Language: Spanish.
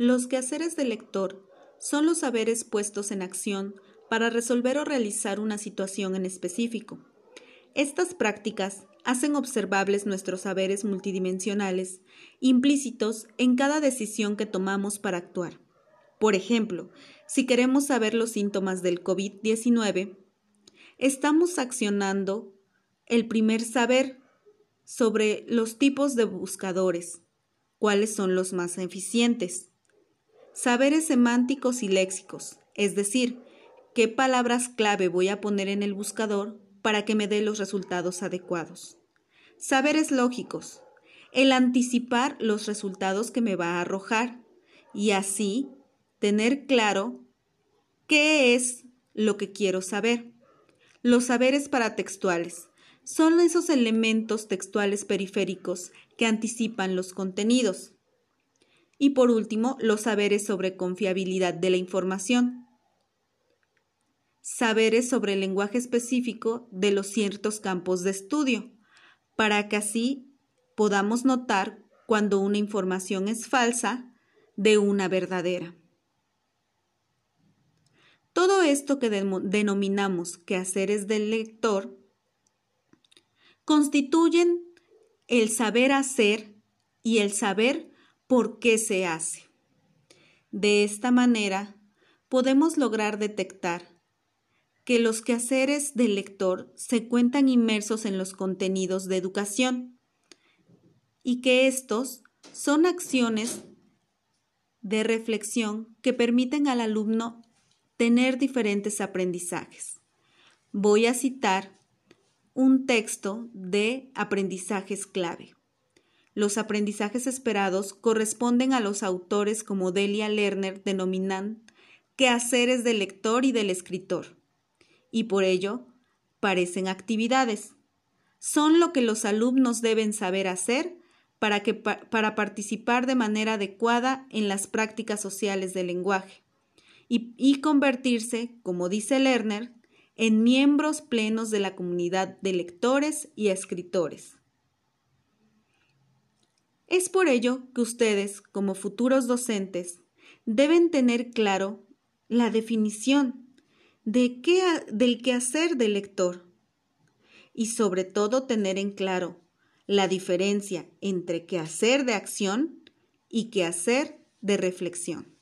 Los quehaceres del lector son los saberes puestos en acción para resolver o realizar una situación en específico. Estas prácticas hacen observables nuestros saberes multidimensionales implícitos en cada decisión que tomamos para actuar. Por ejemplo, si queremos saber los síntomas del COVID-19, estamos accionando el primer saber sobre los tipos de buscadores, cuáles son los más eficientes. Saberes semánticos y léxicos, es decir, qué palabras clave voy a poner en el buscador para que me dé los resultados adecuados. Saberes lógicos, el anticipar los resultados que me va a arrojar y así tener claro qué es lo que quiero saber. Los saberes paratextuales son esos elementos textuales periféricos que anticipan los contenidos. Y por último, los saberes sobre confiabilidad de la información. Saberes sobre el lenguaje específico de los ciertos campos de estudio, para que así podamos notar cuando una información es falsa de una verdadera. Todo esto que denominamos quehaceres del lector constituyen el saber hacer y el saber por qué se hace. De esta manera, podemos lograr detectar que los quehaceres del lector se cuentan inmersos en los contenidos de educación y que estos son acciones de reflexión que permiten al alumno tener diferentes aprendizajes. Voy a citar un texto de aprendizajes clave. Los aprendizajes esperados corresponden a los autores como Delia Lerner denominan quehaceres del lector y del escritor, y por ello parecen actividades. Son lo que los alumnos deben saber hacer para, que, para participar de manera adecuada en las prácticas sociales del lenguaje y, y convertirse, como dice Lerner, en miembros plenos de la comunidad de lectores y escritores. Es por ello que ustedes, como futuros docentes, deben tener claro la definición de qué, del quehacer del lector y sobre todo tener en claro la diferencia entre quehacer de acción y quehacer de reflexión.